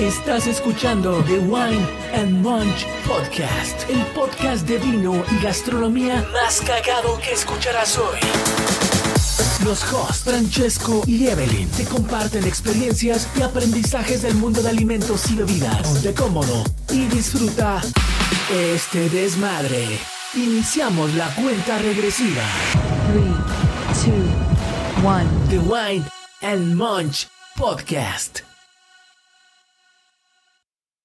Estás escuchando The Wine and Munch Podcast, el podcast de vino y gastronomía más cagado que escucharás hoy. Los hosts Francesco y Evelyn te comparten experiencias y aprendizajes del mundo de alimentos y bebidas. Ponte cómodo y disfruta este desmadre. Iniciamos la cuenta regresiva. 3, 2, 1. The Wine and Munch Podcast.